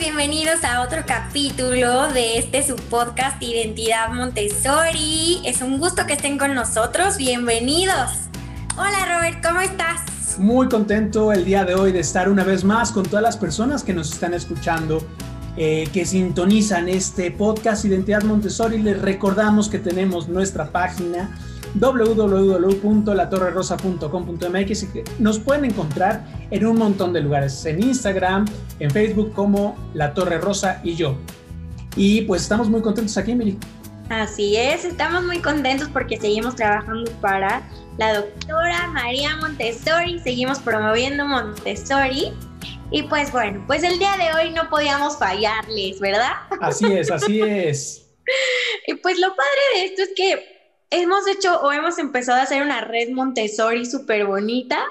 bienvenidos a otro capítulo de este su podcast Identidad Montessori. Es un gusto que estén con nosotros, bienvenidos. Hola Robert, ¿cómo estás? Muy contento el día de hoy de estar una vez más con todas las personas que nos están escuchando, eh, que sintonizan este podcast Identidad Montessori. Les recordamos que tenemos nuestra página www.latorrerosa.com.mx y que nos pueden encontrar en un montón de lugares, en Instagram, en Facebook como La Torre Rosa y yo. Y pues estamos muy contentos aquí, Miri. Así es, estamos muy contentos porque seguimos trabajando para la doctora María Montessori, seguimos promoviendo Montessori. Y pues bueno, pues el día de hoy no podíamos fallarles, ¿verdad? Así es, así es. y pues lo padre de esto es que hemos hecho o hemos empezado a hacer una red Montessori súper bonita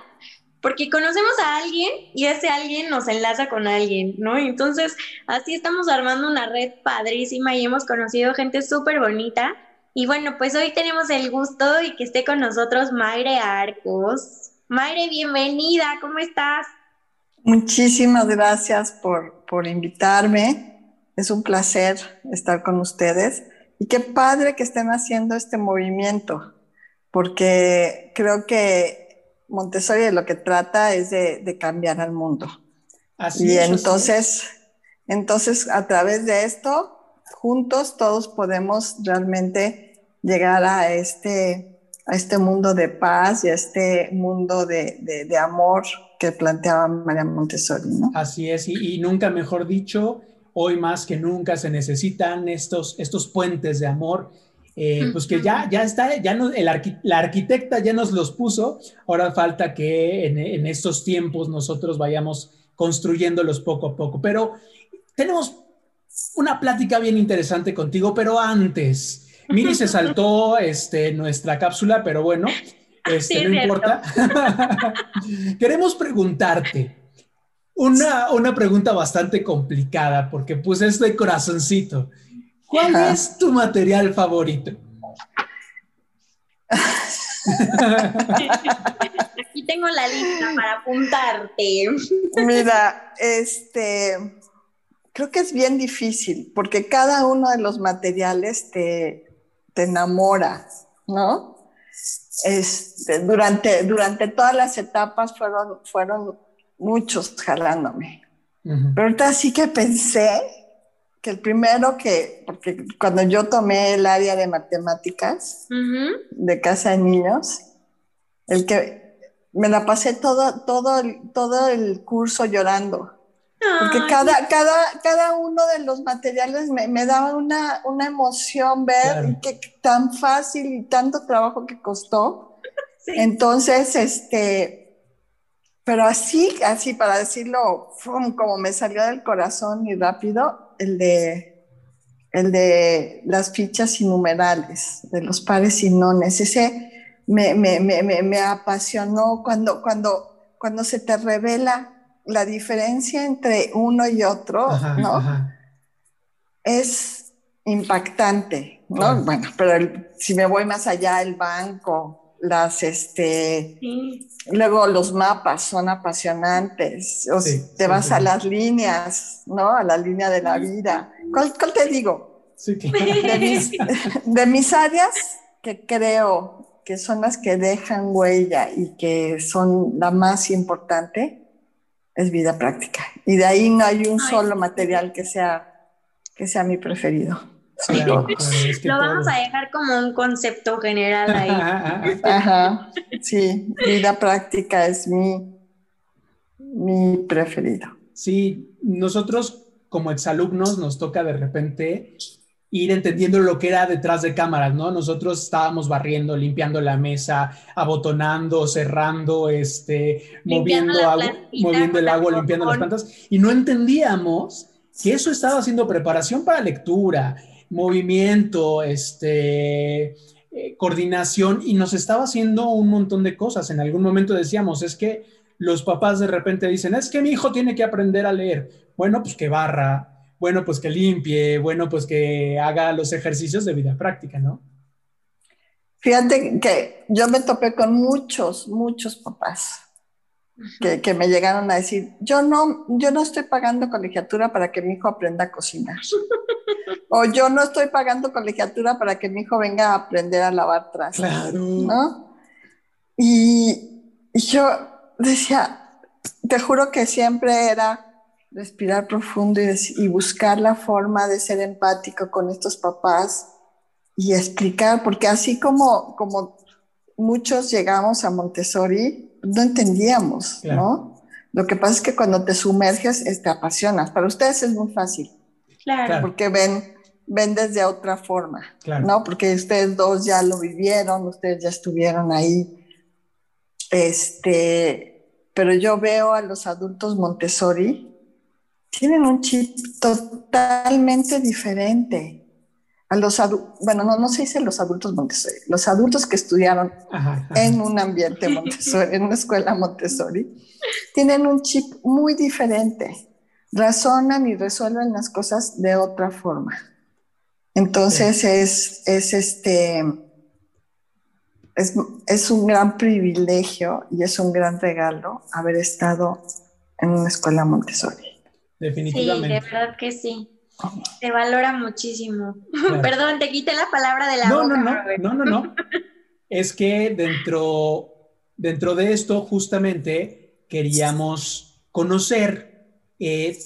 porque conocemos a alguien y ese alguien nos enlaza con alguien, ¿no? Entonces, así estamos armando una red padrísima y hemos conocido gente súper bonita. Y bueno, pues hoy tenemos el gusto y que esté con nosotros Mayre Arcos. Mayre, bienvenida, ¿cómo estás? Muchísimas gracias por, por invitarme. Es un placer estar con ustedes. Y qué padre que estén haciendo este movimiento, porque creo que Montessori de lo que trata es de, cambiar al mundo. Así y entonces, entonces, a través de esto, juntos todos podemos realmente llegar a este, a este mundo de paz y a este mundo de, de, amor que planteaba María Montessori. ¿no? Así es, y, y nunca mejor dicho, hoy más que nunca se necesitan estos, estos puentes de amor. Eh, pues que ya, ya está, ya el la arquitecta ya nos los puso, ahora falta que en, estos tiempos nosotros vayamos construyéndolos poco a poco. Pero tenemos una plática bien interesante contigo, pero antes, Miri se saltó este, nuestra cápsula, pero bueno, este, no importa. Queremos preguntarte, una, una pregunta bastante complicada, porque puse esto de corazoncito. ¿Cuál es tu material favorito? Aquí tengo la lista para apuntarte. Mira, este, creo que es bien difícil porque cada uno de los materiales te, te enamora, ¿no? Este, durante, durante todas las etapas fueron, fueron muchos jalándome. Pero ahorita sí que pensé que el primero que, porque cuando yo tomé el área de matemáticas de casa de niños, el que me la pasé todo, todo, todo el curso llorando. Porque cada, cada, cada uno de los materiales me, me daba una, una emoción ver que tan fácil y tanto trabajo que costó. Entonces, este, pero así, así para decirlo, como me salió del corazón y rápido, el de, el de las fichas innumerales, de los pares y nones. Ese me, me, me, me apasionó cuando, cuando, cuando se te revela la diferencia entre uno y otro, ¿no? Es impactante, ¿no? Bueno, pero si me voy más allá, el banco, las, este, luego los mapas son apasionantes, o te vas a las líneas, ¿no? A la línea de la vida. ¿Cuál, te digo? de, mis, áreas que creo que son las que dejan huella y que son la más importante, es vida práctica. Y de ahí no hay un solo material que sea, que sea mi preferido. Lo vamos a dejar como un concepto general ahí. Ajá, sí, vida práctica es mi, mi preferido. Sí, nosotros como exalumnos nos toca de repente ir entendiendo lo que era detrás de cámaras, ¿no? Nosotros estábamos barriendo, limpiando la mesa, abotonando, cerrando, este, moviendo, agua, moviendo el agua, limpiando las plantas, y no entendíamos que eso estaba haciendo preparación para lectura, movimiento, este, eh, coordinación y nos estaba haciendo un montón de cosas. En algún momento decíamos, es que los papás de repente dicen, es que mi hijo tiene que aprender a leer. Bueno, pues que barra, bueno, pues que limpie, bueno, pues que haga los ejercicios de vida práctica, ¿no? Fíjate que yo me topé con muchos, muchos papás que, me llegaron a decir, yo no, yo no estoy pagando colegiatura para que mi hijo aprenda a cocinar. o yo no estoy pagando colegiatura para que mi hijo venga a aprender a lavar trastes. Claro. ¿no? Y, y yo decía, te juro que siempre era respirar profundo y, y, buscar la forma de ser empático con estos papás y explicar, porque así como, como muchos llegamos a Montessori, no entendíamos, ¿no? Lo que pasa es que cuando te sumerges, te apasionas. Para ustedes es muy fácil. Claro. Porque ven, ven desde otra forma, ¿no? Porque ustedes dos ya lo vivieron, ustedes ya estuvieron ahí. Este, pero yo veo a los adultos Montessori, tienen un chip totalmente diferente a los bueno, no, no se dice los adultos Montessori, los adultos que estudiaron en un ambiente Montessori, en una escuela Montessori, tienen un chip muy diferente, razonan y resuelven las cosas de otra forma. Entonces es, es, este, es, es un gran privilegio y es un gran regalo haber estado en una escuela Montessori. Definitivamente. Sí, de verdad que sí. Se valora muchísimo. Perdón, te quité la palabra de la no, No, no, no, no, no. es que dentro, dentro de esto justamente queríamos conocer eh,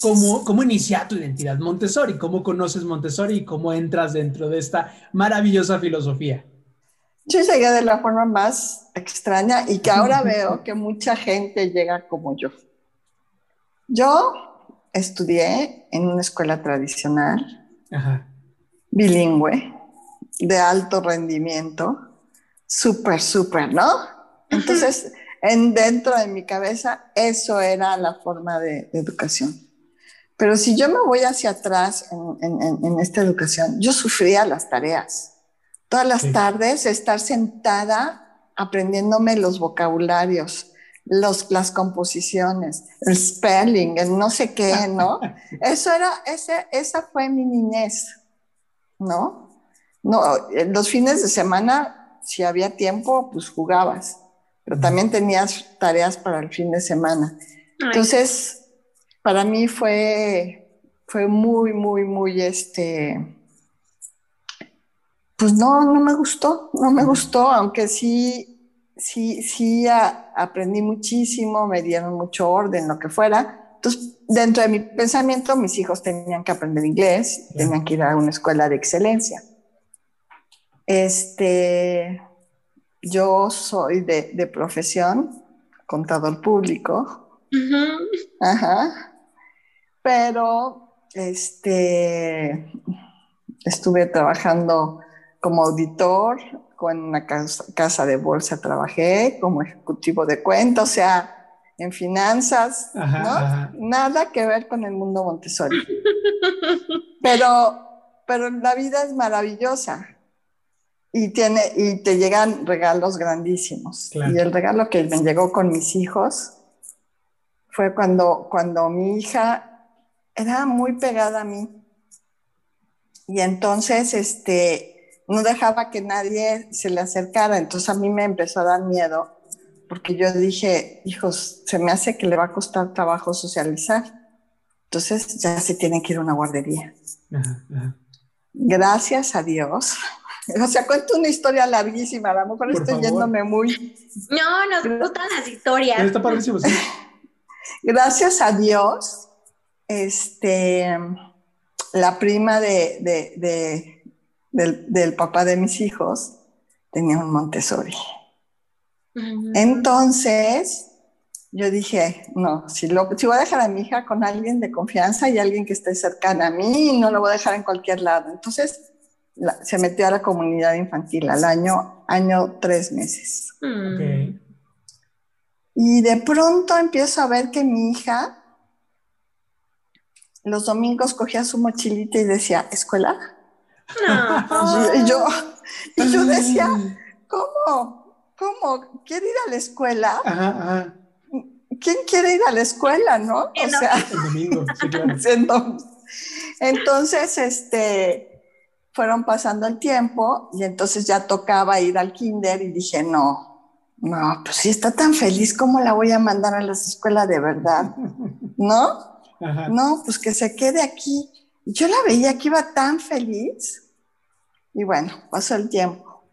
cómo, cómo inicia tu identidad Montessori, cómo conoces Montessori y cómo entras dentro de esta maravillosa filosofía. Yo llegué de la forma más extraña y que ahora veo que mucha gente llega como yo. Yo estudié en una escuela tradicional, bilingüe, de alto rendimiento, súper, súper, ¿no? Entonces, en, dentro de mi cabeza, eso era la forma de, educación. Pero si yo me voy hacia atrás en, esta educación, yo sufría las tareas. Todas las tardes estar sentada aprendiéndome los vocabularios, los, las composiciones, el spelling, el no sé qué, ¿no? Eso era, ese, esa fue mi niñez, ¿no? No, los fines de semana, si había tiempo, pues jugabas, pero también tenías tareas para el fin de semana. Entonces, para mí fue, fue muy, muy, muy, este, pues no, no me gustó, no me gustó, aunque sí sí, sí aprendí muchísimo, me dieron mucho orden, lo que fuera. Entonces, dentro de mi pensamiento, mis hijos tenían que aprender inglés, tenían que ir a una escuela de excelencia. Este, yo soy de, profesión contador público. Ajá. Pero este, estuve trabajando como auditor con una casa, de bolsa trabajé como ejecutivo de cuenta, o sea, en finanzas, ¿no? Nada que ver con el mundo Montessori. Pero, pero la vida es maravillosa y, tiene, y te llegan regalos grandísimos. Y el regalo que me llegó con mis hijos fue cuando, cuando mi hija era muy pegada a mí. Y entonces, este, no dejaba que nadie se le acercara, entonces a mí me empezó a dar miedo, porque yo dije, hijos, se me hace que le va a costar trabajo socializar, entonces ya se tiene que ir a una guardería. Gracias a Dios. O sea, cuento una historia larguísima, a lo mejor estoy yéndome muy... No, nos gustan las historias. Está Gracias a Dios, este, la prima de del, papá de mis hijos tenía un Montessori. Entonces, yo dije, no, si, lo, si voy a dejar a mi hija con alguien de confianza y alguien que esté cercana a mí, no lo voy a dejar en cualquier lado. Entonces, se metió a la comunidad infantil al año, año tres meses. Mm. Y de pronto empiezo a ver que mi hija los domingos cogía su mochilita y decía, ¿escuela? Y, yo, y yo decía, ¿cómo? ¿Cómo? ¿Quiere ir a la escuela? ¿Quién quiere ir a la escuela, no? O sea, entonces, este, fueron pasando el tiempo y entonces ya tocaba ir al kinder y dije, no, no, pues si está tan feliz, ¿cómo la voy a mandar a la escuela de verdad? ¿No? No, pues que se quede aquí. Yo la veía que iba tan feliz. Y bueno, pasó el tiempo.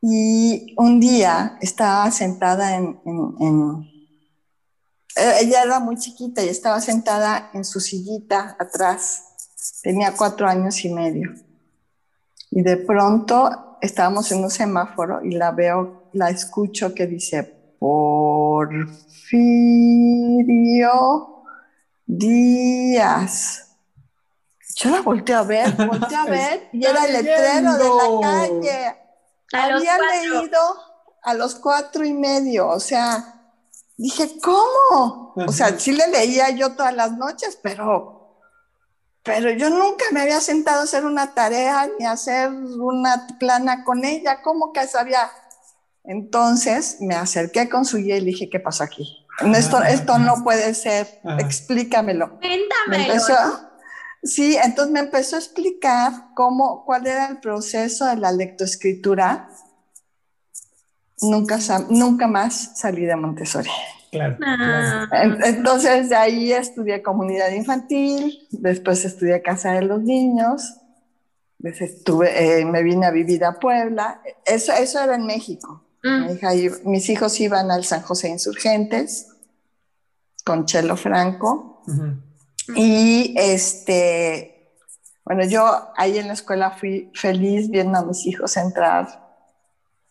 Y un día estaba sentada en, eh, ella era muy chiquita y estaba sentada en su sillita atrás. Tenía cuatro años y medio. Y de pronto estábamos en un semáforo y la veo, la escucho que dice, Porfirio Díaz. Yo la volteé a ver, volteé a ver y era el letrero de la calle. Había leído a los cuatro y medio, o sea, dije, ¿cómo? O sea, sí le leía yo todas las noches, pero, pero yo nunca me había sentado a hacer una tarea ni a hacer una plana con ella. ¿Cómo que sabía? Entonces me acerqué con su guía y le dije, ¿qué pasa aquí? Esto, esto no puede ser, explícamelo. Cuéntamelo. Sí, entonces me empezó a explicar cómo, cuál era el proceso de la lectoescritura nunca, nunca más salí de Montessori. Claro, ah. Entonces de ahí estudié comunidad infantil, después estudié casa de los niños, estuve, eh, me vine a vivir a Puebla, eso, eso era en México. Mm. mis hijos iban al San José Insurgentes con Chelo Franco y este, bueno, yo ahí en la escuela fui feliz viendo a mis hijos entrar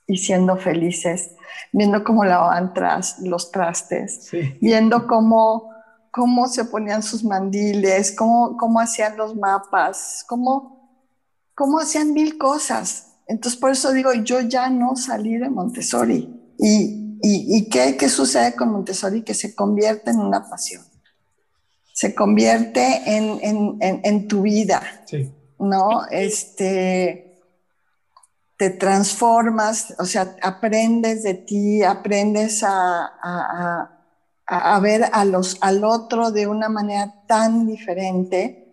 y siendo felices, viendo cómo lavaban tras, los trastes, viendo cómo, cómo se ponían sus mandiles, cómo, cómo hacían los mapas, cómo, cómo hacían mil cosas. Entonces, por eso digo, yo ya no salí de Montessori. ¿Y, y, y qué, qué sucede con Montessori? Que se convierte en una pasión. Se convierte en, en, en, en tu vida. Sí. ¿No? Este te transformas, o sea, aprendes de ti, aprendes a, ver a los, al otro de una manera tan diferente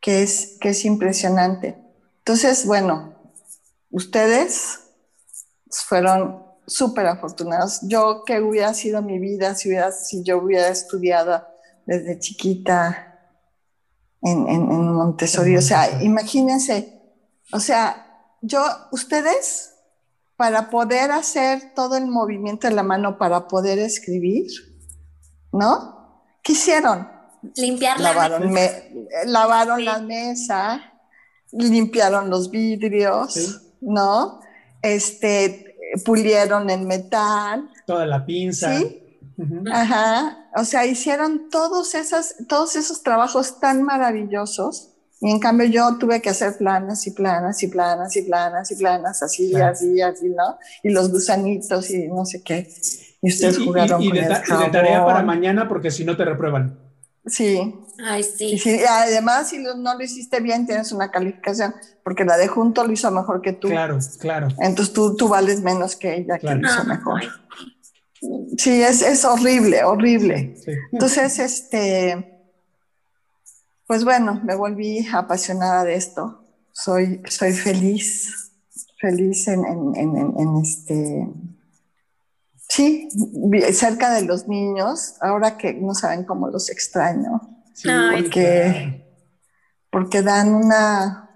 que es, que es impresionante. Entonces, bueno, ustedes fueron súper afortunados. Yo, ¿qué hubiera sido mi vida si, hubiera, si yo hubiera estudiado desde chiquita en, en Montessori? O sea, imagínense, o sea, yo, ustedes, para poder hacer todo el movimiento de la mano, para poder escribir, ¿no? ¿Qué hicieron? Limpiar la lavaron, lavaron la mesa, limpiaron los vidrios, ¿no? Este, pulieron el metal. Toda la pinza. Sí. Ajá. O sea, hicieron todos, esas, todos esos trabajos tan maravillosos y en cambio yo tuve que hacer planas y planas y planas y planas y planas, así, así, así, ¿no? Y los gusanitos y no sé qué. Y ustedes jugaron y, de, y de tarea para mañana porque si no te reprueban. Sí. Ay, sí. Y además, si no lo hiciste bien, tienes una calificación, porque la de junto lo hizo mejor que tú. Claro, claro. Entonces tú, tú vales menos que ella, que lo hizo mejor. Sí, es, es horrible, horrible. Entonces, este pues bueno, me volví apasionada de esto. Soy, soy feliz, feliz en, este, sí, cerca de los niños, ahora que no saben cómo los extraño. porque, porque dan una,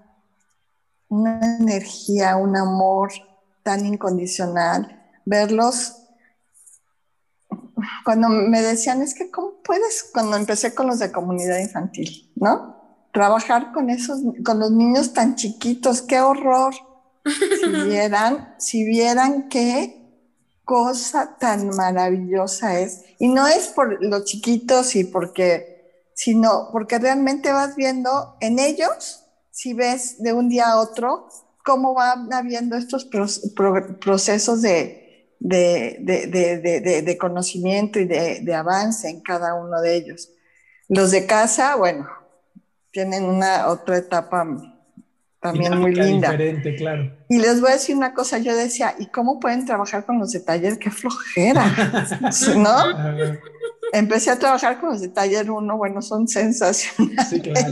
una energía, un amor tan incondicional. Verlos cuando me decían, es que ¿cómo puedes? Cuando empecé con los de comunidad infantil, ¿no? Trabajar con esos, con los niños tan chiquitos, qué horror. Si vieran, si vieran qué cosa tan maravillosa es. Y no es por los chiquitos y porque, sino porque realmente vas viendo en ellos, si ves de un día a otro, cómo van habiendo estos procesos de, de, conocimiento y de, avance en cada uno de ellos. Los de casa, bueno, tienen una otra etapa también muy linda. Diferente, claro. Y les voy a decir una cosa, yo decía, ¿y cómo pueden trabajar con los de taller? ¡Qué flojera! ¿No? Empecé a trabajar con los de taller 1, bueno, son sensacionales. Sí, claro.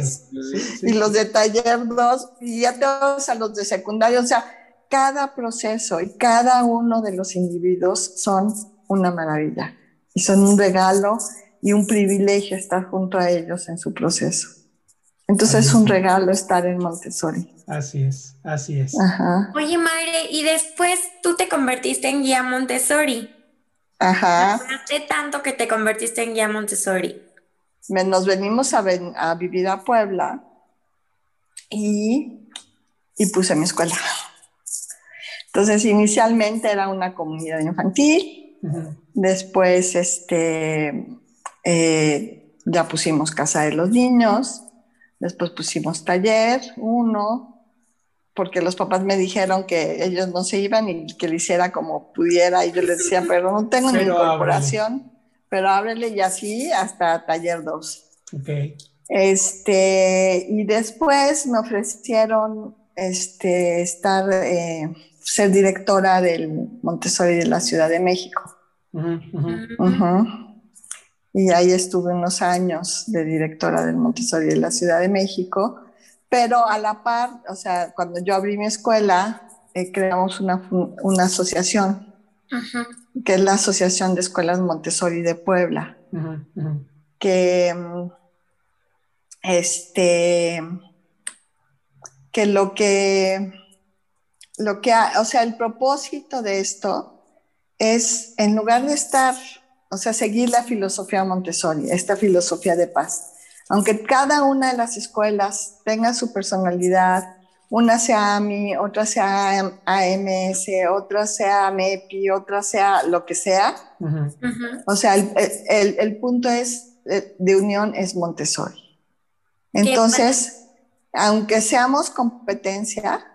y los de taller 2, y ya vas a los de secundario, o sea, cada proceso y cada uno de los individuos son una maravilla y son un regalo y un privilegio estar junto a ellos en su proceso. Entonces es un regalo estar en Montessori. Así es, así es. Oye, Mayre, y después tú te convertiste en guía Montessori. Ajá. ¿Hace tanto que te convertiste en guía Montessori? Nos venimos a, a vivir a Puebla y, y puse mi escuela. Entonces, inicialmente era una comunidad infantil, después este, eh, ya pusimos casa de los niños, después pusimos taller, uno, porque los papás me dijeron que ellos no se iban y que le hiciera como pudiera, y yo les decía, pero no tengo ni incorporación, pero ábrele y así hasta taller 2. Este, y después me ofrecieron este, estar, eh, ser directora del Montessori de la Ciudad de México. Y ahí estuve unos años de directora del Montessori de la Ciudad de México, pero a la par, o sea, cuando yo abrí mi escuela, eh, creamos una, una asociación, que es la Asociación de Escuelas Montessori de Puebla, que este que lo que, lo que, o sea, el propósito de esto es, en lugar de estar, o sea, seguir la filosofía Montessori, esta filosofía de paz, aunque cada una de las escuelas tenga su personalidad, una sea AMI, otra sea AMS, otra sea MEPI, otra sea lo que sea. O sea, el, el, el, punto es eh, de unión es Montessori. Entonces, aunque seamos competencia,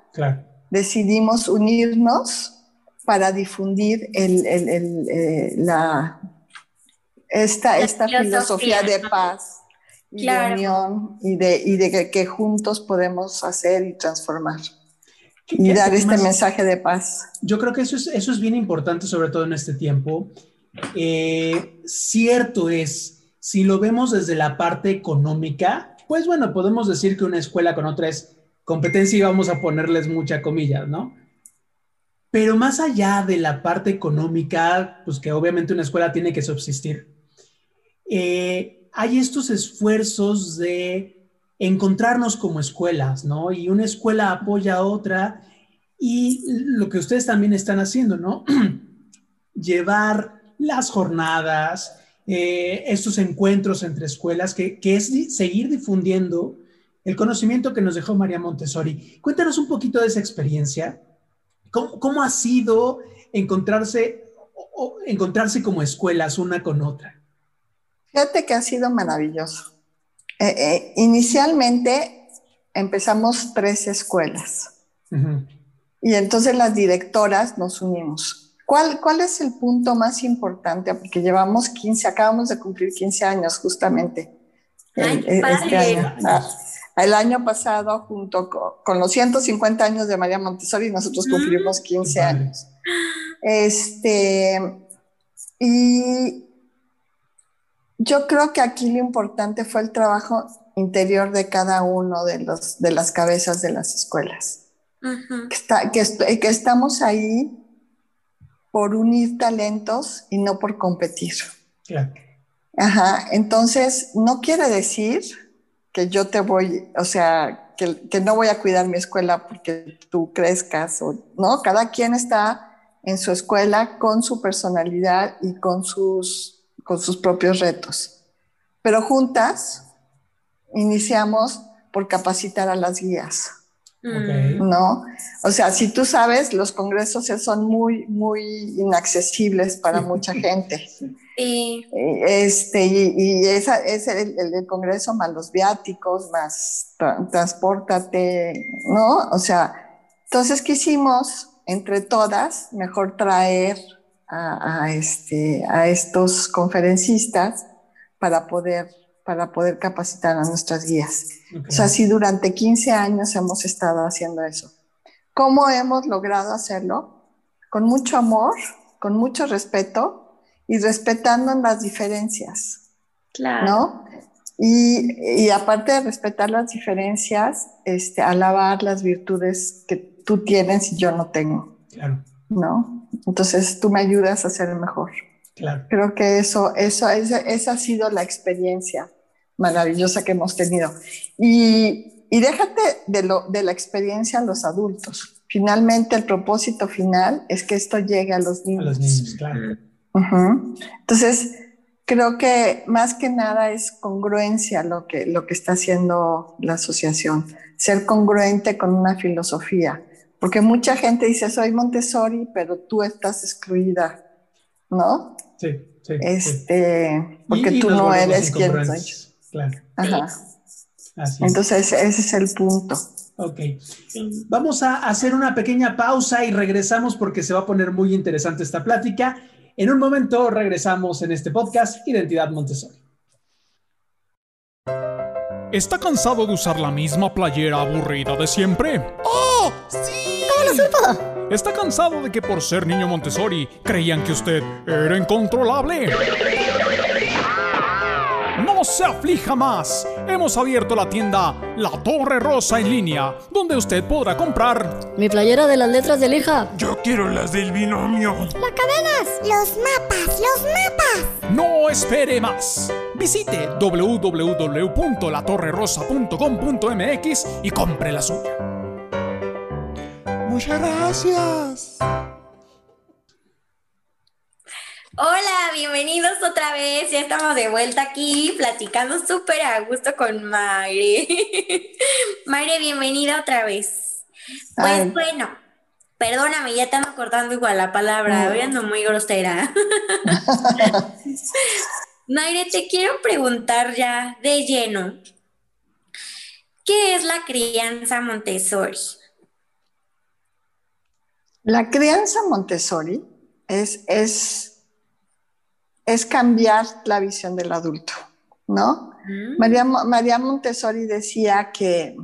decidimos unirnos para difundir eh, la, esta, esta filosofía, de paz y de unión y de, que, juntos podemos hacer y transformar y dar este mensaje de paz. Yo creo que eso es, eso es bien importante, sobre todo en este tiempo. Eh, cierto es, si lo vemos desde la parte económica, pues bueno, podemos decir que una escuela con otra es competencia y vamos a ponerles mucha comillas, ¿no? Pero más allá de la parte económica, pues que obviamente una escuela tiene que subsistir, eh, hay estos esfuerzos de encontrarnos como escuelas, ¿no? Y una escuela apoya a otra y lo que ustedes también están haciendo, ¿no? Llevar las jornadas, eh, estos encuentros entre escuelas, que, es seguir difundiendo el conocimiento que nos dejó María Montessori. Cuéntanos un poquito de esa experiencia. ¿Cómo, ha sido encontrarse, encontrarse como escuelas una con otra? Fíjate que ha sido maravilloso. Eh, eh, inicialmente empezamos tres escuelas y entonces las directoras nos unimos ¿Cuál, es el punto más importante? Porque llevamos 15, acabamos de cumplir 15 años justamente. el, este año. El año pasado, junto con, los 150 años de María Montessori, nosotros cumplimos 15 mm. años. Este, y yo creo que aquí lo importante fue el trabajo interior de cada uno de, los, de las cabezas de las escuelas. que, que, estamos ahí por unir talentos y no por competir. Ajá, entonces no quiere decir que yo te voy, o sea, que, que, no voy a cuidar mi escuela porque tú crezcas, o, ¿no? Cada quien está en su escuela con su personalidad y con sus, con sus propios retos. Pero juntas iniciamos por capacitar a las guías. ¿No? O sea, si tú sabes, los congresos son muy, muy inaccesibles para mucha gente. Sí. Este, y, esa, es el, el, congreso más los viáticos, más transportate, ¿no? O sea, entonces quisimos, entre todas, mejor traer a, a, este, a estos conferencistas para poder para poder capacitar a nuestras guías. O sea, sí, durante 15 años hemos estado haciendo eso. ¿Cómo hemos logrado hacerlo? Con mucho amor, con mucho respeto y respetando las diferencias. Claro. ¿No? Y, y, aparte de respetar las diferencias, este, alabar las virtudes que, tú tienes y yo no tengo. Claro. ¿No? Entonces tú me ayudas a ser mejor. Claro. Creo que eso, eso, esa, esa ha sido la experiencia maravillosa que hemos tenido. Y, y déjate de, lo, de la experiencia a los adultos. Finalmente, el propósito final es que esto llegue a los niños. A los niños, claro. Entonces, creo que más que nada es congruencia lo que, lo que está haciendo la asociación, ser congruente con una filosofía, porque mucha gente dice, soy Montessori, pero tú estás excluida, ¿no? Sí, sí. sí. Este, porque Y- tú no eres quien soy. Claro, Ajá. así es. Entonces, ese es el punto. Ok. Vamos a hacer una pequeña pausa y regresamos porque se va a poner muy interesante esta plática. En un momento regresamos en este podcast Identidad Montessori. ¿Está cansado de usar la misma playera aburrida de siempre? ¡Oh! ¡Sí! ¿Cómo lo supo? ¿Está cansado de que por ser niño Montessori creían que usted era incontrolable? No se aflija más. Hemos abierto la tienda La Torre Rosa en línea, donde usted podrá comprar Mi playera de las letras de lija. Yo quiero las del binomio. Las cadenas, los mapas, los mapas. No espere más. Visite www.latorrerosa.com.mx y compre la suya. Muchas gracias. Bienvenidos otra vez. Ya estamos de vuelta aquí platicando súper a gusto con Mayre. Mayre, bienvenida otra vez. Pues Ay. bueno, perdóname, ya te ando cortando igual la palabra, hoy ando muy grosera. Mayre, te quiero preguntar ya de lleno, ¿qué es la crianza Montessori? La crianza Montessori es, es, es cambiar la visión del adulto, ¿no? ¿Mm? María, Mo- María Montessori decía que,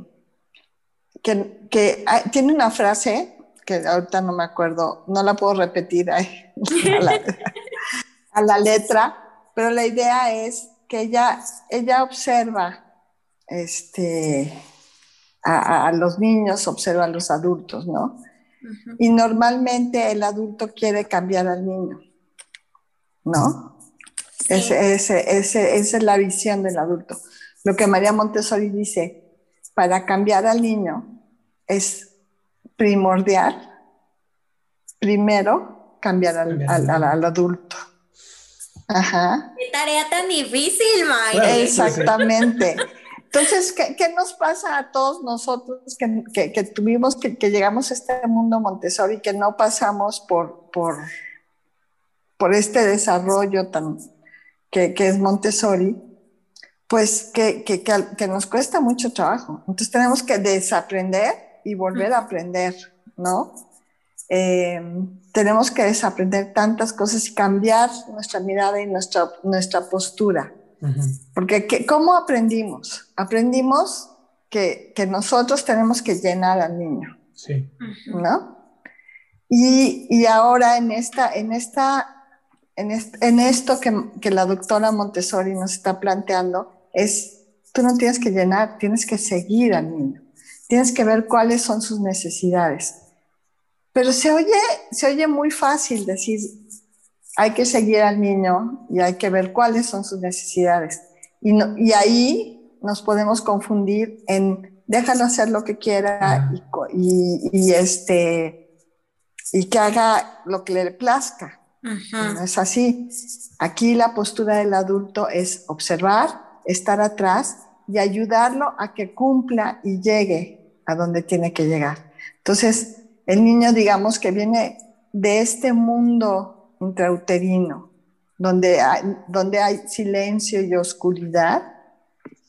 que, que ah, tiene una frase que ahorita no me acuerdo, no la puedo repetir ay, a, la, a la letra, pero la idea es que ella, ella observa este, a, los niños, observa a los adultos, ¿no? Y normalmente el adulto quiere cambiar al niño, ¿no? Sí. Ese- ese- ese- esa es la visión del adulto. Lo que María Montessori dice, para cambiar al niño es primordial, primero, cambiar al, Cambiar al- al adulto. Ajá. Qué tarea tan difícil, Mayre. Claro. Exactamente. Entonces, ¿qué, qué nos pasa a todos nosotros que, que- que tuvimos, que, que llegamos a este mundo Montessori, que no pasamos por, por, por este desarrollo tan, que, que es Montessori? Pues que, que, que que nos cuesta mucho trabajo. Entonces tenemos que desaprender y volver a aprender, ¿no? Eh, tenemos que desaprender tantas cosas y cambiar nuestra mirada y nuestra, nuestra postura. Porque ¿qué- ¿cómo aprendimos? Aprendimos que, que nosotros tenemos que llenar al niño, Sí. ¿no? Y, y ahora en, esta, en, esta, en, est- en esto que, que la doctora Montessori nos está planteando es, tú no tienes que llenar, tienes que seguir al niño, tienes que ver cuáles son sus necesidades. Pero se oye, se oye muy fácil decir, hay que seguir al niño y hay que ver cuáles son sus necesidades. Y, no- y ahí nos podemos confundir en déjalo hacer lo que quiera y, y- y este, y que haga lo que le plazca. No es así. Aquí la postura del adulto es observar, estar atrás y ayudarlo a que cumpla y llegue a donde tiene que llegar. Entonces, el niño, digamos que viene de este mundo intrauterino, donde hay, donde hay silencio y oscuridad,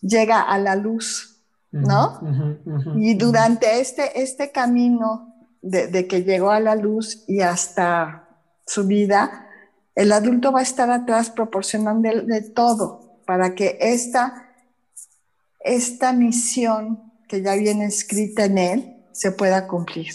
llega a la luz, ¿no? Y durante este, este camino de, de que llegó a la luz y hasta su vida, el adulto va a estar atrás proporcionando de, de todo para que esta, esta misión que ya viene escrita en él se pueda cumplir.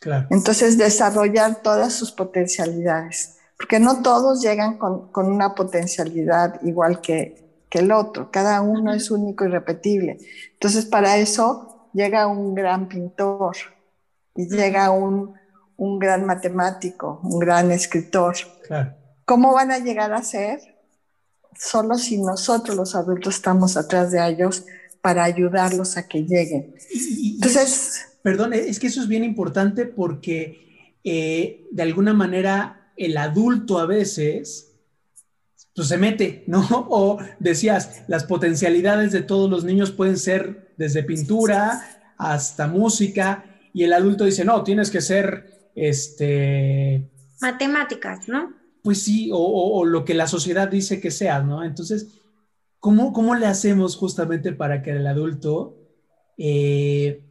Claro. Entonces, desarrollar todas sus potencialidades, porque no todos llegan con, con una potencialidad igual que, que el otro, cada uno es único y repetible. Entonces, para eso llega un gran pintor, y llega un, un gran matemático, un gran escritor. Claro. ¿Cómo van a llegar a ser? Solo si nosotros los adultos estamos atrás de ellos para ayudarlos a que lleguen. Y- y- Entonces, Perdón, es que eso es bien importante porque eh, de alguna manera el adulto a veces pues, se mete, ¿no? O decías, las potencialidades de todos los niños pueden ser desde pintura hasta música y el adulto dice, no, tienes que ser, este, Matemáticas, ¿no? pues sí, o, o- o lo que la sociedad dice que seas, ¿no? Entonces, ¿cómo, cómo le hacemos justamente para que el adulto eh,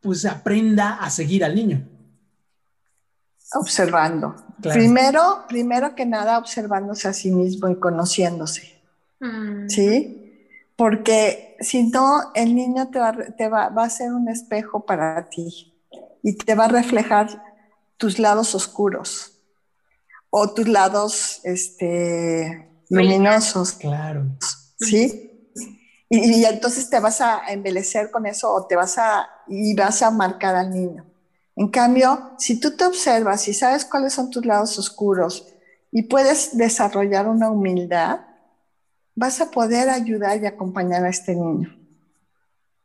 pues aprenda a seguir al niño? observando. Claro. Primero, primero que nada, observándose a sí mismo y conociéndose. Mm. ¿sí? Porque si no, el niño te, va, te va, va a ser un espejo para ti y te va a reflejar tus lados oscuros o tus lados este, luminosos, Claro. ¿sí? Y, y entonces te vas a embelecer con eso o te vas a, y vas a marcar al niño. En cambio, si tú te observas y sabes cuáles son tus lados oscuros y puedes desarrollar una humildad, vas a poder ayudar y acompañar a este niño.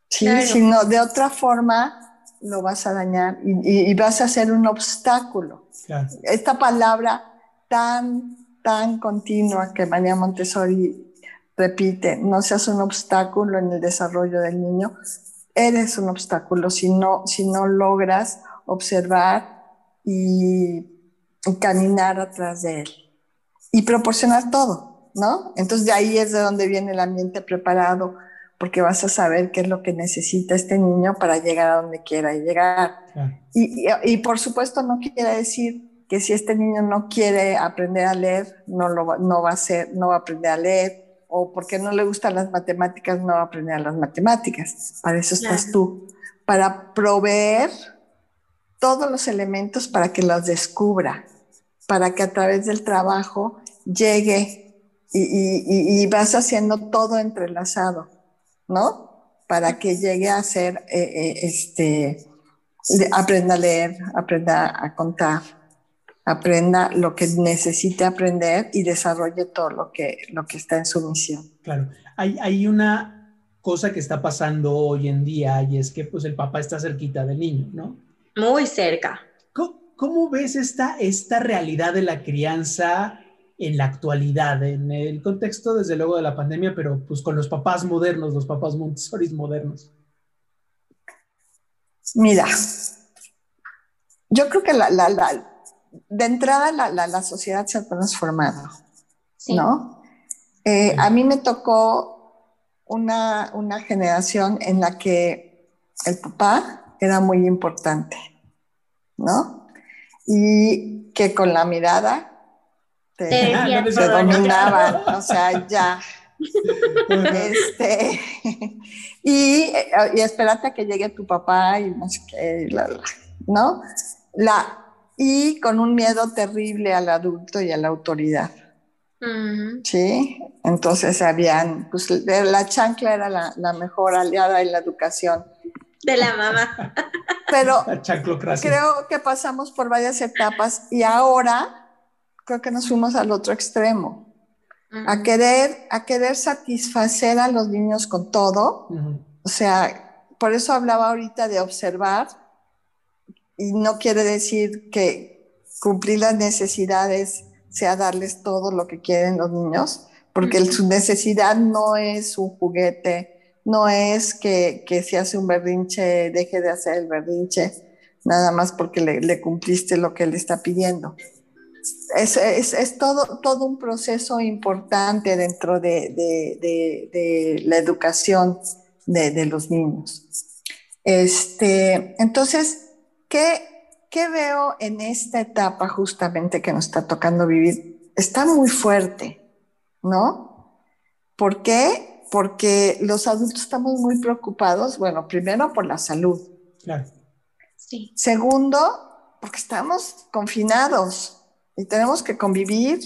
Sí, Claro. si no, de otra forma lo vas a dañar y, y- y vas a ser un obstáculo. Claro. Esta palabra tan, tan continua que María Montessori repite, no seas un obstáculo en el desarrollo del niño, eres un obstáculo si no, si no logras observar y, y caminar atrás de él y proporcionar todo, ¿no? Entonces de ahí es de donde viene el ambiente preparado, porque vas a saber qué es lo que necesita este niño para llegar a donde quiera llegar. claro. Y, y- y por supuesto no quiere decir que si este niño no quiere aprender a leer, no, lo va, no va a hacer, no va a aprender a leer, o porque no le gustan las matemáticas, no va a aprender las matemáticas. Para eso estás Claro. tú, para proveer todos los elementos para que los descubra, para que a través del trabajo llegue y, y- y- y vas haciendo todo entrelazado, ¿no? Para que llegue a ser, eh, eh, este, de- aprenda a leer, aprenda a contar, aprenda lo que necesite aprender y desarrolle todo lo que, lo que está en su misión. Claro. Hay, hay una cosa que está pasando hoy en día y es que pues el papá está cerquita del niño, ¿no? Muy cerca. ¿Cómo, cómo ves esta, esta realidad de la crianza en la actualidad, en el contexto desde luego de la pandemia, pero pues con los papás modernos, los papás Montessori modernos? Mira, yo creo que la, la- la- de entrada la, la- la sociedad se ha transformado, Sí. ¿no? Eh, a mí me tocó una, una generación en la que el papá era muy importante, ¿no? Y que con la mirada te, Te no, te dominaban, o sea, ya. Este, y, y espérate a que llegue tu papá y no sé qué, la, la, ¿no? La, y con un miedo terrible al adulto y a la autoridad. ¿sí? Entonces habían, pues la chancla era la, la mejor aliada en la educación. De la mamá. Pero La creo que pasamos por varias etapas y ahora creo que nos fuimos al otro extremo. a querer, a querer satisfacer a los niños con todo. O sea, por eso hablaba ahorita de observar y no quiere decir que cumplir las necesidades sea darles todo lo que quieren los niños, porque su necesidad no es un juguete, no es que, que si hace un berrinche deje de hacer el berrinche, nada más porque le, le cumpliste lo que él está pidiendo es, es, es todo, todo un proceso importante dentro de, de- de- de la educación de, de los niños. Este, entonces, ¿qué, ¿qué veo en esta etapa justamente que nos está tocando vivir? Está muy fuerte, ¿no? ¿Por qué? Porque los adultos estamos muy preocupados, bueno, primero por la salud, Claro. Sí. Segundo, porque estamos confinados y tenemos que convivir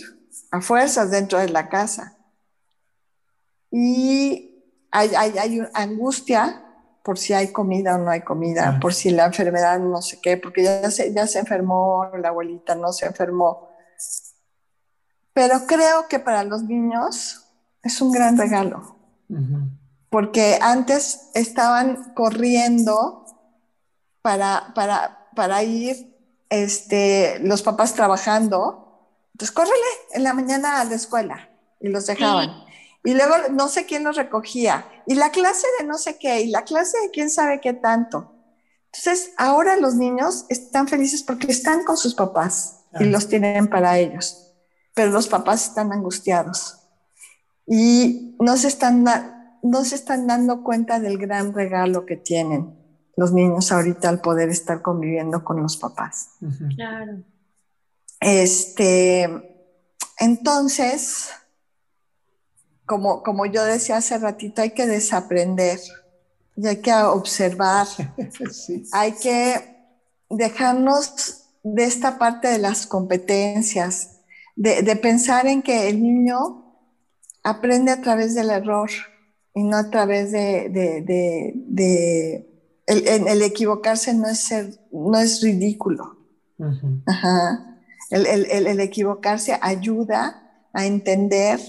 a fuerzas dentro de la casa. Y hay, hay, hay angustia por si hay comida o no hay comida, Ah. por si la enfermedad no sé qué, porque ya se, ya se enfermó, la abuelita no se enfermó. Pero creo que para los niños es un gran regalo, porque antes estaban corriendo para, para, para ir este, los papás trabajando. Entonces, córrele en la mañana a la escuela y los dejaban. Y luego no sé quién los recogía. Y la clase de no sé qué, y la clase de quién sabe qué tanto. Entonces, ahora los niños están felices porque están con sus papás y los tienen para ellos. Pero los papás están angustiados y no se están, no se están dando cuenta del gran regalo que tienen los niños ahorita al poder estar conviviendo con los papás. Claro. Este, entonces, como, como yo decía hace ratito, hay que desaprender y hay que observar, Sí. hay que dejarnos de esta parte de las competencias, de, de pensar en que el niño aprende a través del error y no a través de... de- de- de- el, el- equivocarse no es, ser, no es ridículo. Ajá. El, el- el- equivocarse ayuda a entender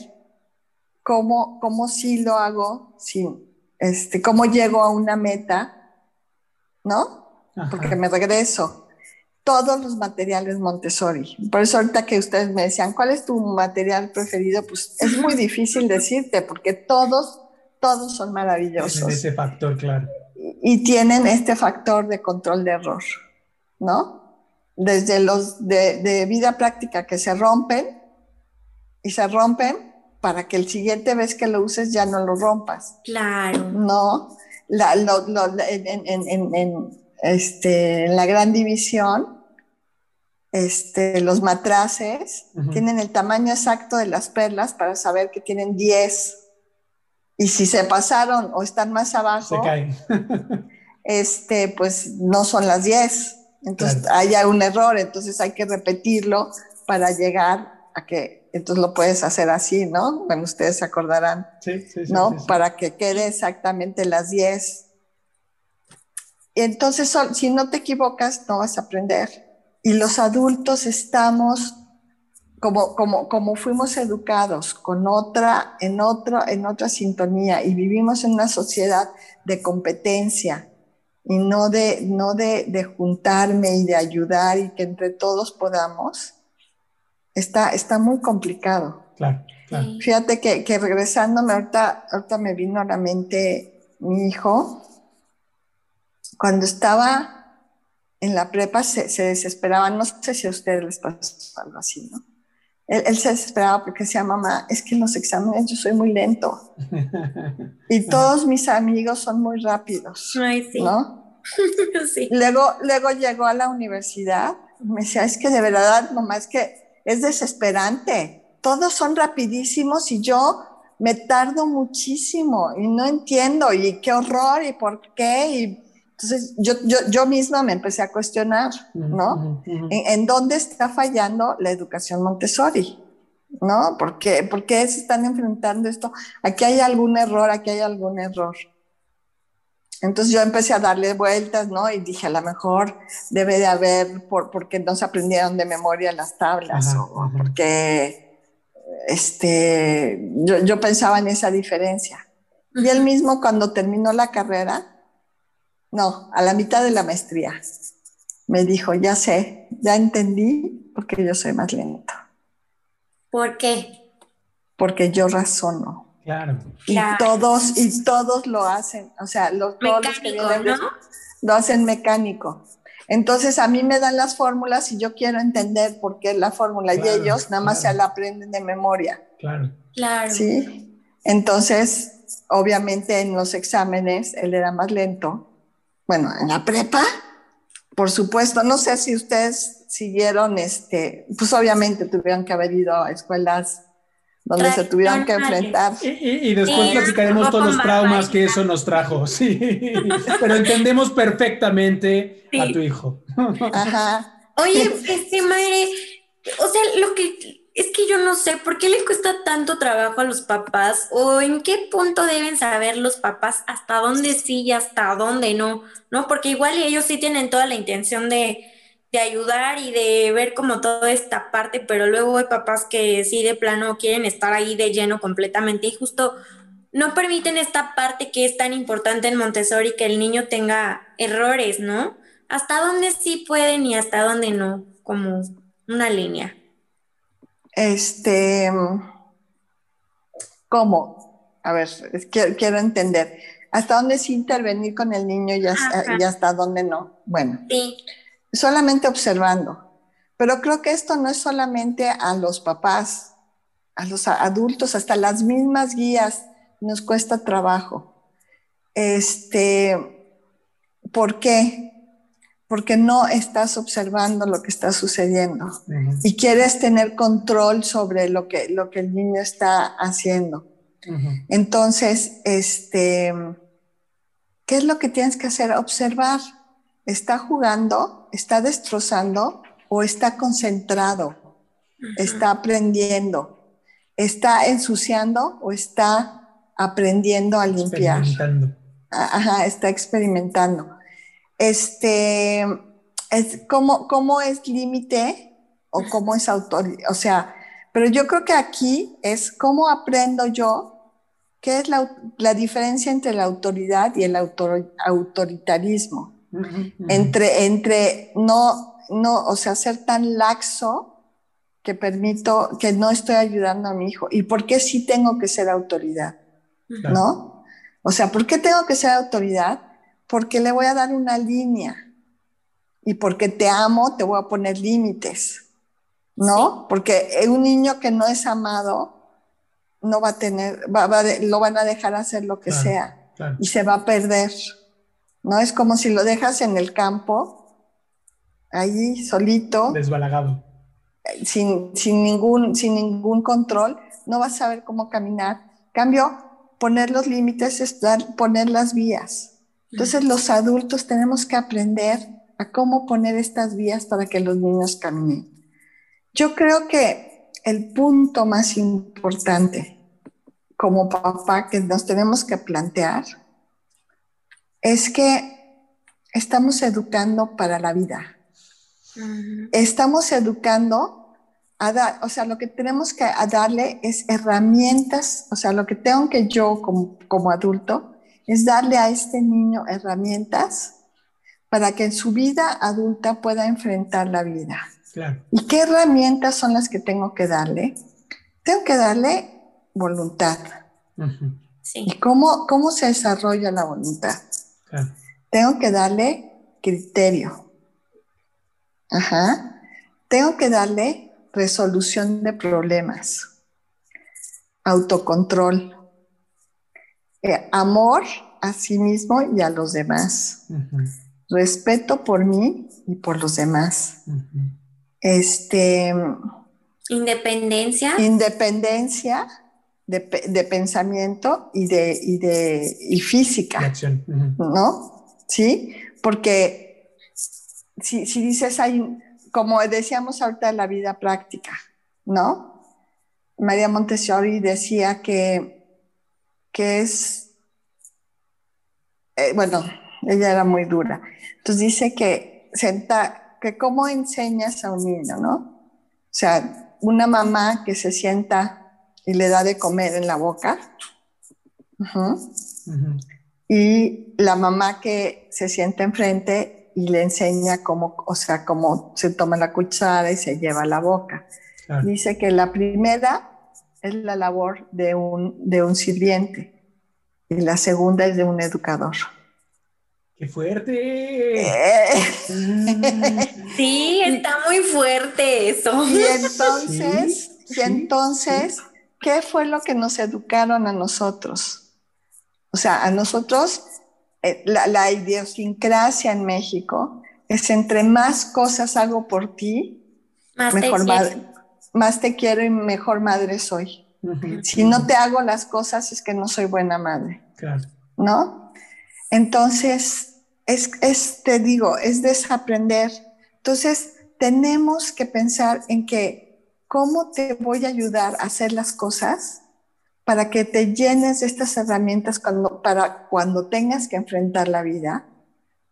cómo, cómo sí lo hago, sí, este, cómo llego a una meta, ¿no? Ajá. Porque me regreso. Todos los materiales Montessori. Por eso ahorita que ustedes me decían, ¿cuál es tu material preferido? Pues es muy difícil decirte, porque todos, todos son maravillosos ese factor, claro. Y tienen este factor de control de error, ¿no? Desde los de, de vida práctica que se rompen y se rompen para que el siguiente vez que lo uses ya no lo rompas, Claro. ¿no? La, lo- lo- en, en- en- este, en la gran división, este, los matraces tienen el tamaño exacto de las perlas para saber que tienen 10. Y si se pasaron o están más abajo, Se cae. este, pues no son las 10. Entonces Claro. hay un error, entonces hay que repetirlo para llegar a que, entonces lo puedes hacer así, ¿no? Bueno, ustedes se acordarán, Sí, sí, sí, ¿no? Para que quede exactamente las 10. Y entonces, si no te equivocas, no vas a aprender. Y los adultos estamos como, como, como fuimos educados, con otra, en, otro, en otra sintonía, y vivimos en una sociedad de competencia y no de, no de, de juntarme y de ayudar y que entre todos podamos, está, está muy complicado. Claro, claro. Fíjate que, que regresándome, ahorita, ahorita me vino a la mente mi hijo, cuando estaba en la prepa se, se desesperaba, no sé si a ustedes les pasó algo así, ¿no? Él, él se desesperaba porque decía, mamá, es que en los exámenes yo soy muy lento y todos mis amigos son muy rápidos, Ay, sí. ¿no? sí. Luego, luego llegó a la universidad y me decía, es que de verdad, mamá, es que es desesperante. Todos son rapidísimos y yo me tardo muchísimo y no entiendo y qué horror y por qué. Y entonces yo, yo, yo misma me empecé a cuestionar, ¿no? Ujú. ¿En, en dónde está fallando la educación Montessori? ¿No? ¿Por qué, ¿Por qué se están enfrentando esto? Aquí hay algún error, aquí hay algún error. Entonces yo empecé a darle vueltas, ¿no? Y dije, a lo mejor debe de haber, por, porque no se aprendieron de memoria las tablas, Ajá, o ajá. porque este, yo, yo pensaba en esa diferencia. Y él mismo cuando terminó la carrera, no, a la mitad de la maestría, me dijo, ya sé, ya entendí porque yo soy más lento, ¿Por qué? porque yo razono. Claro. Y Claro. todos, y todos lo hacen, o sea, lo- todos los que vienen ¿no? lo hacen mecánico. Entonces a mí me dan las fórmulas y yo quiero entender por qué la fórmula Claro, y ellos nada más claro. se la aprenden de memoria, Claro. Claro. ¿sí? Entonces, obviamente en los exámenes él era más lento. Bueno, en la prepa, por supuesto, no sé si ustedes siguieron, este, pues obviamente tuvieron que haber ido a escuelas donde se tuvieron que enfrentar. Y, y- y después Sí, platicaremos todos los traumas que eso nos trajo, sí. Pero entendemos perfectamente a tu hijo. Ajá. Oye, este madre, o sea, lo que es que yo no sé por qué le cuesta tanto trabajo a los papás o en qué punto deben saber los papás hasta dónde sí y hasta dónde no, ¿no? Porque igual ellos sí tienen toda la intención de, de ayudar y de ver como toda esta parte, pero luego hay papás que sí de plano quieren estar ahí de lleno completamente y justo no permiten esta parte que es tan importante en Montessori, que el niño tenga errores, ¿no? Hasta dónde sí pueden y hasta dónde no, como una línea. Este, ¿cómo? A ver, es que, quiero entender. ¿Hasta dónde sí intervenir con el niño y hasta, y hasta dónde no? Bueno, Sí, solamente observando. Pero creo que esto no es solamente a los papás, a los adultos, hasta las mismas guías nos cuesta trabajo. Este, ¿por qué? Porque no estás observando lo que está sucediendo y quieres tener control sobre lo que, lo que el niño está haciendo. Entonces, este, ¿qué es lo que tienes que hacer? Observar. ¿Está jugando? ¿Está destrozando? ¿O está concentrado? ¿Está aprendiendo? ¿Está ensuciando o está aprendiendo a limpiar? Experimentando. Ajá, está experimentando. Este, es, ¿cómo, ¿Cómo es límite o cómo es autoridad? O sea, pero yo creo que aquí es cómo aprendo yo qué es la, la diferencia entre la autoridad y el autor- autoritarismo. Entre, entre no, no, o sea, ser tan laxo que permito, que no estoy ayudando a mi hijo. ¿Y por qué sí tengo que ser autoridad? ¿no? O sea, ¿por qué tengo que ser autoridad? Porque le voy a dar una línea. Y porque te amo, te voy a poner límites, ¿no? Porque un niño que no es amado no va a tener, va- va de- lo van a dejar hacer lo que Claro. sea Claro. y se va a perder, ¿no? Es como si lo dejas en el campo, ahí solito, Desbalagado. sin, sin, ningún, sin ningún control, no vas a saber cómo caminar. Cambio, poner los límites es dar- poner las vías. Entonces los adultos tenemos que aprender a cómo poner estas vías para que los niños caminen. Yo creo que el punto más importante como papá que nos tenemos que plantear es que estamos educando para la vida. Estamos educando a dar, o sea, lo que tenemos que a darle es herramientas, o sea, lo que tengo que yo como, como adulto es darle a este niño herramientas para que en su vida adulta pueda enfrentar la vida. Claro. ¿Y qué herramientas son las que tengo que darle? Tengo que darle voluntad. Sí. ¿Y cómo, cómo se desarrolla la voluntad? Claro. Tengo que darle criterio. Ajá. Tengo que darle resolución de problemas, autocontrol, eh, amor a sí mismo y a los demás, respeto por mí y por los demás, este, Independencia. independencia de, de pensamiento y de, y de y física. acción. ¿no? ¿Sí? Porque si, si dices, hay, como decíamos ahorita de la vida práctica, ¿no? María Montessori decía que, que es, eh, bueno, ella era muy dura. Entonces dice que, senta, que cómo enseñas a un niño, ¿no? O sea, una mamá que se sienta y le da de comer en la boca. y la mamá que se sienta enfrente y le enseña cómo, o sea, cómo se toma la cuchara y se lleva a la boca. Claro. Dice que la primera es la labor de un, de un sirviente y la segunda es de un educador. ¡Qué fuerte! Eh, Sí, está muy fuerte eso. y entonces, Sí, y sí, entonces, ¿qué fue lo que nos educaron a nosotros? O sea, a nosotros, eh, la, la idiosincrasia en México es entre más cosas hago por ti, Más te mejor quiero. Más te quiero y mejor madre soy. Si no te hago las cosas es que no soy buena madre, Claro. ¿no? Entonces, es, es, te digo, es desaprender. Entonces, tenemos que pensar en que ¿cómo te voy a ayudar a hacer las cosas para que te llenes de estas herramientas cuando, para cuando tengas que enfrentar la vida,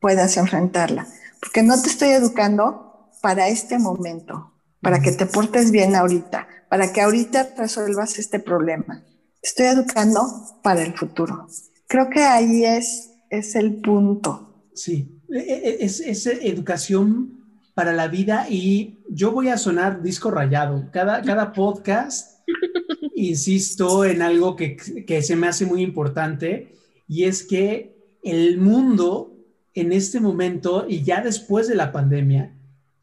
puedas enfrentarla? Porque no te estoy educando para este momento, para que te portes bien ahorita, para que ahorita resuelvas este problema. Estoy educando para el futuro. Creo que ahí es, es el punto. Sí, e- e- es, es educación para la vida y yo voy a sonar disco rayado. Cada, cada podcast, insisto en algo que, que se me hace muy importante y es que el mundo en este momento y ya después de la pandemia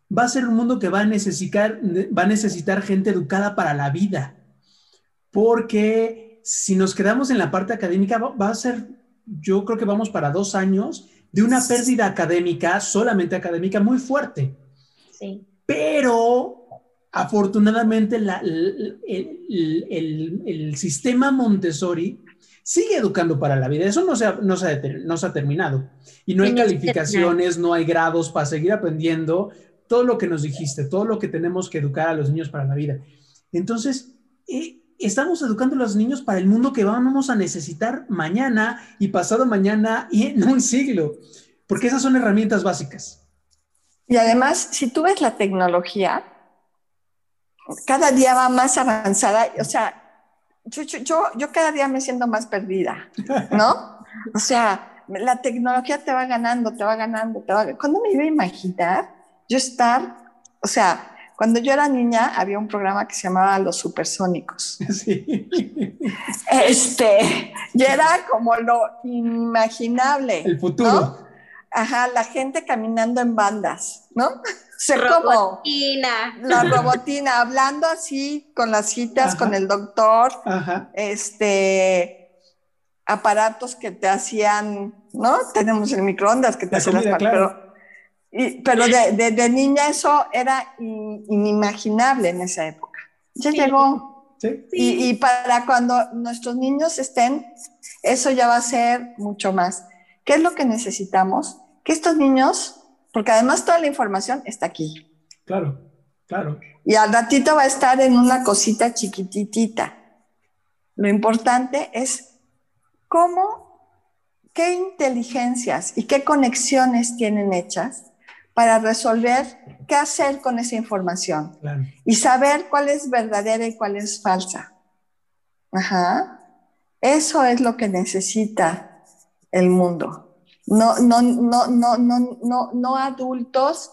va a ser un mundo que va a necesitar, va a necesitar gente educada para la vida. Porque si nos quedamos en la parte académica, va, va a ser, yo creo que vamos para dos años de una pérdida académica, solamente académica, muy fuerte. Sí. Pero afortunadamente la- el, el- el- el sistema Montessori sigue educando para la vida. Eso no se ha, no se ha, no se ha terminado. Y no hay calificaciones, no hay grados para seguir aprendiendo. Todo lo que nos dijiste, todo lo que tenemos que educar a los niños para la vida. Entonces, eh, estamos educando a los niños para el mundo que vamos a necesitar mañana y pasado mañana y en un siglo. Porque esas son herramientas básicas. Y además, si tú ves la tecnología, cada día va más avanzada. O sea, yo, yo, yo, yo cada día me siento más perdida, ¿no? O sea, la tecnología te va ganando, te va ganando, te va... ¿Cuándo me iba a imaginar yo estar, o sea, cuando yo era niña había un programa que se llamaba Los Supersónicos. Sí. Este, y era como lo inimaginable. El futuro. ¿no? Ajá, la gente caminando en bandas, ¿no? O sea, como Robotina. la robotina, hablando así con las citas Ajá. con el doctor, Ajá. este, aparatos que te hacían, ¿no? Tenemos el microondas que te La hace las claro. Pero, y- pero de, de- de niña eso era in- inimaginable en esa época. Ya Sí. llegó. Sí. Y, y para cuando nuestros niños estén, eso ya va a ser mucho más. ¿Qué es lo que necesitamos? Que estos niños, porque además toda la información está aquí. Claro, claro. Y al ratito va a estar en una cosita chiquititita. Lo importante es cómo, qué inteligencias y qué conexiones tienen hechas para resolver qué hacer con esa información claro. y saber cuál es verdadera y cuál es falsa. Ajá. Eso es lo que necesita el mundo. No, no, no, no, no, no, no adultos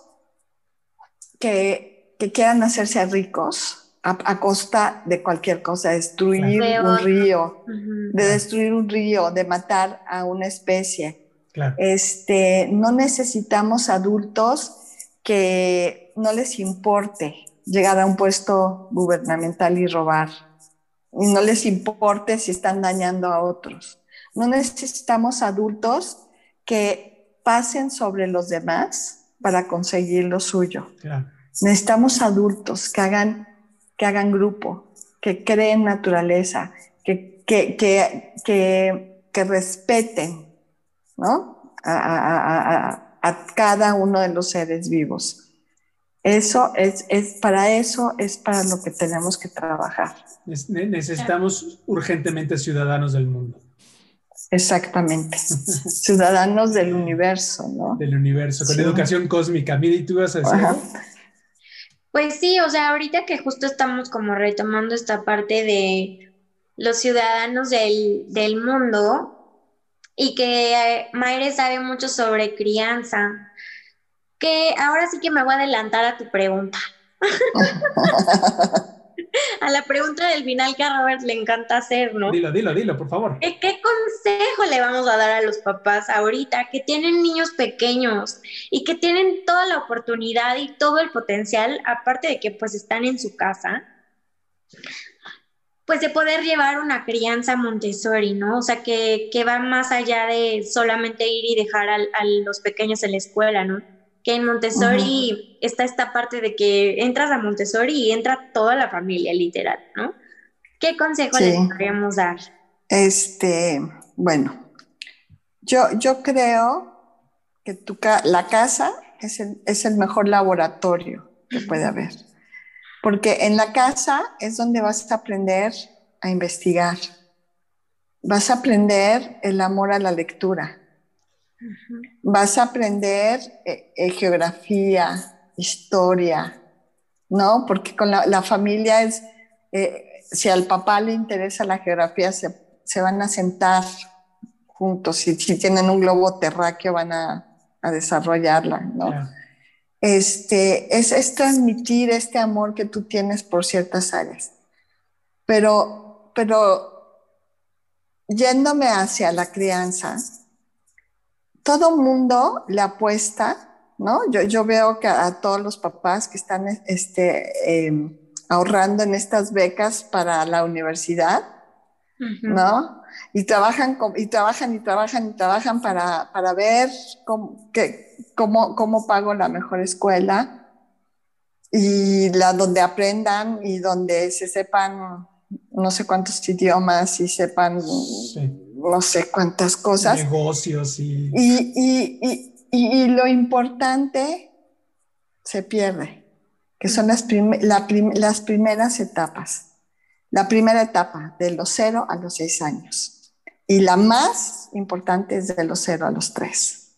que, que quieran hacerse ricos a, a costa de cualquier cosa, destruir Claro. un río, de destruir un río, de matar a una especie. Claro. Este, no necesitamos adultos que no les importe llegar a un puesto gubernamental y robar. Y no les importe si están dañando a otros. No necesitamos adultos que pasen sobre los demás para conseguir lo suyo. claro. Necesitamos adultos que hagan, que hagan grupo, que creen naturaleza, que, que, que, que, que respeten ¿no? a, a- a- a- a cada uno de los seres vivos. Eso es, es, para eso es para lo que tenemos que trabajar. Es- ne- necesitamos urgentemente ciudadanos del mundo, Exactamente. Ciudadanos del universo, ¿no? del universo, con Sí. educación cósmica. Miri, tú ibas a decir Ajá. algo? Pues sí, o sea, ahorita que justo estamos como retomando esta parte de los ciudadanos del, del mundo y que Mayre sabe mucho sobre crianza, que ahora sí que me voy a adelantar a tu pregunta. a la pregunta del final que a Robert le encanta hacer, ¿no? Dilo, dilo, dilo, por favor. ¿Qué, qué consejo le vamos a dar a los papás ahorita que tienen niños pequeños y que tienen toda la oportunidad y todo el potencial, aparte de que pues están en su casa, pues de poder llevar una crianza Montessori, ¿no? O sea, que, que va más allá de solamente ir y dejar al- a, los pequeños en la escuela, ¿no? Que en Montessori está esta parte de que entras a Montessori y entra toda la familia, literal, ¿no? ¿Qué consejo Sí. les podríamos dar? Este, bueno, yo, yo creo que tu ca- la casa es el, es el mejor laboratorio que puede haber. Porque en la casa es donde vas a aprender a investigar. Vas a aprender el amor a la lectura. Vas a aprender eh, eh, geografía, historia, ¿no? Porque con la, familia es, eh, si al papá le interesa la geografía, se, van a sentar juntos. Si, si, tienen un globo terráqueo, van a, desarrollarla, ¿no? Este, es, es transmitir este amor que tú tienes por ciertas áreas. Pero, pero yéndome hacia la crianza, todo mundo le apuesta, ¿no? Yo, yo veo que a, todos los papás que están este, em, ahorrando en estas becas para la universidad, ¿no? Y trabajan, y trabajan y trabajan y trabajan para, para ver cómo, que, cómo, cómo pago la mejor escuela y la donde aprendan y donde se sepan no sé cuántos idiomas y sepan no sé cuántas cosas. Negocios y... Y, lo importante se pierde, que son las, las primeras etapas. La primera etapa, de los cero a los seis años. Y la más importante es de los cero a los tres.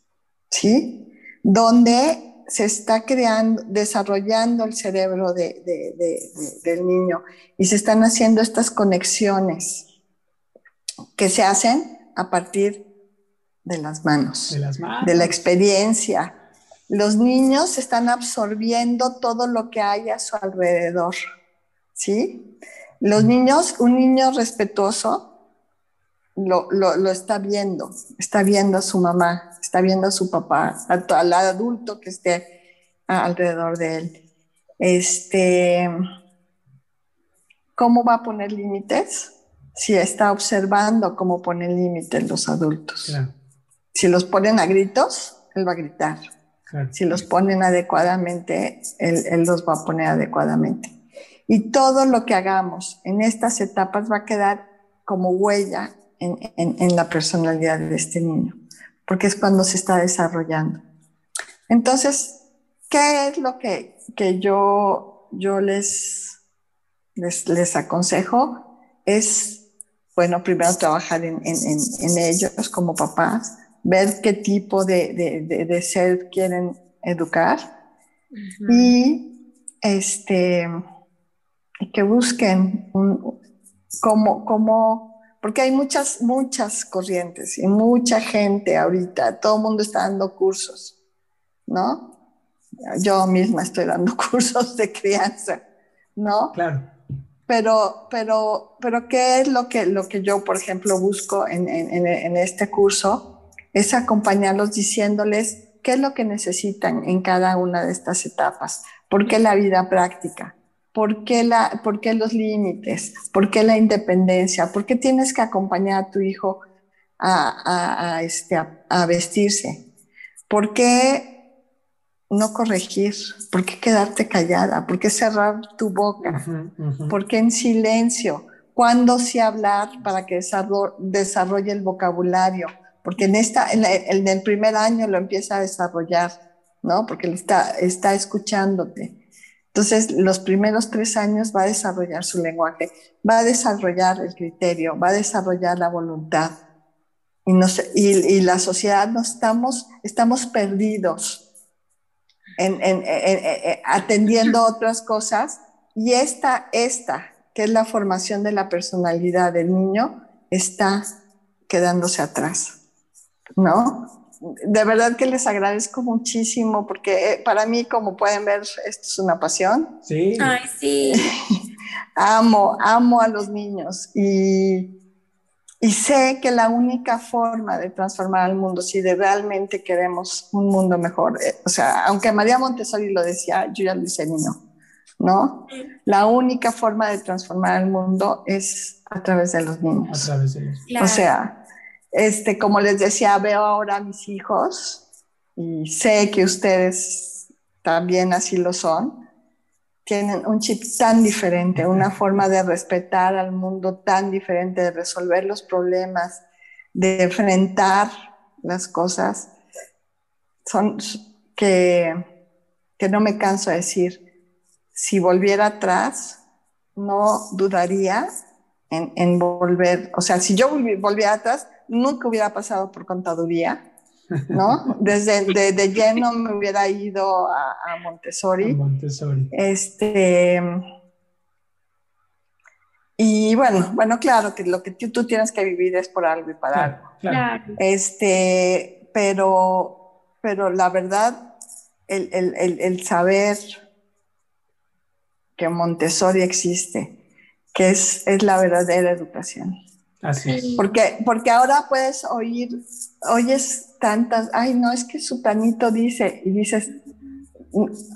¿Sí? Donde se está creando, desarrollando el cerebro del niño y se están haciendo estas conexiones que se hacen a partir de las manos, de, las manos. de la experiencia. Los niños están absorbiendo todo lo que hay a su alrededor, ¿sí? Los niños, un niño respetuoso lo, lo, está viendo, está viendo a su mamá, está viendo a su papá, al adulto que esté alrededor de él. Este, ¿Cómo va a poner límites? Si está observando cómo ponen límites los adultos. Si los ponen a gritos, él va a gritar. Si los ponen adecuadamente, él, él los va a poner adecuadamente. Y todo lo que hagamos en estas etapas va a quedar como huella en, en, en, la personalidad de este niño, porque es cuando se está desarrollando. Entonces, ¿qué es lo que, que yo, yo les, les, les, aconsejo? Es, bueno, primero trabajar en, en, ellos como papás, ver qué tipo de, de, de, ser quieren educar y este, que busquen un, cómo, cómo porque hay muchas, muchas corrientes y mucha gente ahorita, todo el mundo está dando cursos, ¿no? Yo misma estoy dando cursos de crianza, ¿no? Claro. Pero, pero, pero ¿qué es lo que, lo que yo, por ejemplo, busco en, en, en este curso? Es acompañarlos diciéndoles qué es lo que necesitan en cada una de estas etapas, por qué la vida práctica, ¿Por qué, la, ¿Por qué los límites? ¿Por qué la independencia? ¿Por qué tienes que acompañar a tu hijo a, a, este, a, vestirse? ¿Por qué no corregir? ¿Por qué quedarte callada? ¿Por qué cerrar tu boca? ¿Por qué en silencio? ¿Cuándo sí hablar para que desarrolle el vocabulario? Porque en, esta, en, el primer año lo empieza a desarrollar, ¿no? Porque está, está escuchándote. Entonces, los primeros tres años va a desarrollar su lenguaje, va a desarrollar el criterio, va a desarrollar la voluntad. Y, y, la sociedad no estamos, estamos perdidos en, atendiendo otras cosas. Y esta, esta, que es la formación de la personalidad del niño, está quedándose atrás, ¿no? De verdad que les agradezco muchísimo porque eh, para mí, como pueden ver, esto es una pasión. Sí. Ay, sí. amo, amo a los niños y, y sé que la única forma de transformar al mundo, si de realmente queremos un mundo mejor, eh, o sea, aunque María Montessori lo decía, yo ya lo hice niño, ¿no? La única forma de transformar el mundo es a través de los niños. A través de los niños. O sea, este, como les decía, veo ahora a mis hijos y sé que ustedes también así lo son. Tienen un chip tan diferente, una forma de respetar al mundo tan diferente, de resolver los problemas, de enfrentar las cosas. Son que, que no me canso de decir, si volviera atrás, no dudaría en, en volver, o sea, si yo volvi- volviera atrás, nunca hubiera pasado por contaduría, ¿no? Desde de, de lleno me hubiera ido a, a Montessori. Montessori. Este. Y bueno, bueno, claro que lo que tú, tú tienes que vivir es por algo y para algo. Claro. Este, pero, pero la verdad, el, el- el- el saber que Montessori existe, que es, es la verdadera educación. Así es. Porque, porque ahora puedes oír, oyes tantas, ay, no, es que su planito dice, y dices,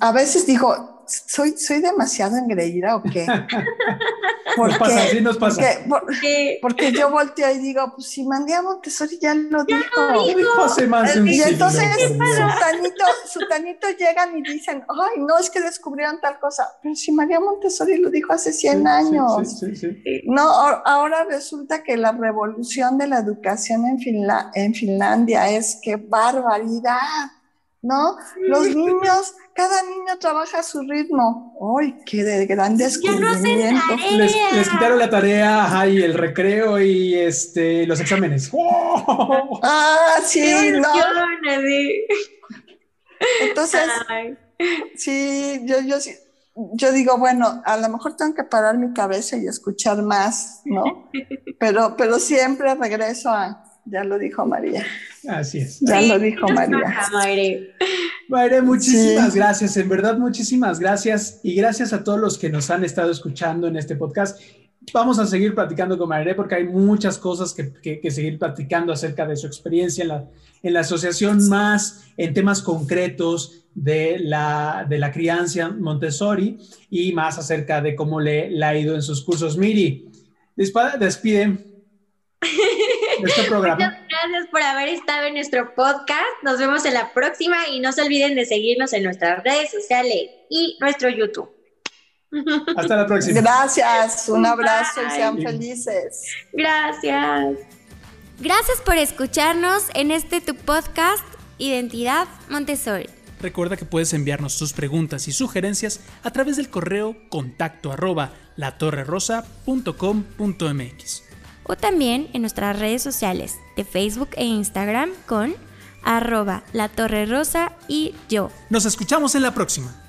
a veces digo, ¿soy, soy demasiado engreída o qué? Nos pasa, sí nos pasa. porque, por- Sí. porque yo volteo y digo, pues si mandé a Montessori ya lo dijo. Y entonces. Sutanito, Sutanito llegan y dicen, ay, no, es que descubrieron tal cosa. Pero si María Montessori lo dijo hace 100 Sí, años. Sí, sí, sí. No, ahora resulta que la revolución de la educación en, Finla- en Finlandia es que barbaridad, ¿no? Los niños, cada niño trabaja a su ritmo. ¡Ay, qué de gran no descubrimiento! Les, les quitaron la tarea, ajá, y el recreo y este, los exámenes. ¡Oh! Ah, sí, ¿no? Entonces, Ay. Sí, yo, yo, sí- yo digo, bueno, a lo mejor tengo que parar mi cabeza y escuchar más, ¿no? Pero, pero siempre regreso a, ya lo dijo María, Así es. ya Sí, lo dijo María. toca, Mayre. Mayre, muchísimas Sí. gracias, en verdad muchísimas gracias y gracias a todos los que nos han estado escuchando en este podcast. Vamos a seguir platicando con Mayre porque hay muchas cosas que, que- que seguir platicando acerca de su experiencia en la, en la asociación, más en temas concretos de la, de la crianza Montessori y más acerca de cómo le, le ha ido en sus cursos. Miri, despide de este programa. Muchas gracias por haber estado en nuestro podcast. Nos vemos en la próxima y no se olviden de seguirnos en nuestras redes sociales y nuestro YouTube. Hasta la próxima. Gracias, un abrazo y sean felices. Gracias. Gracias por escucharnos en este tu podcast Identidad Montessori. Recuerda que puedes enviarnos tus preguntas y sugerencias a través del correo contacto arroba latorrerosa.com.mx. O también en nuestras redes sociales de Facebook e Instagram con arroba la torre rosa y yo. Nos escuchamos en la próxima.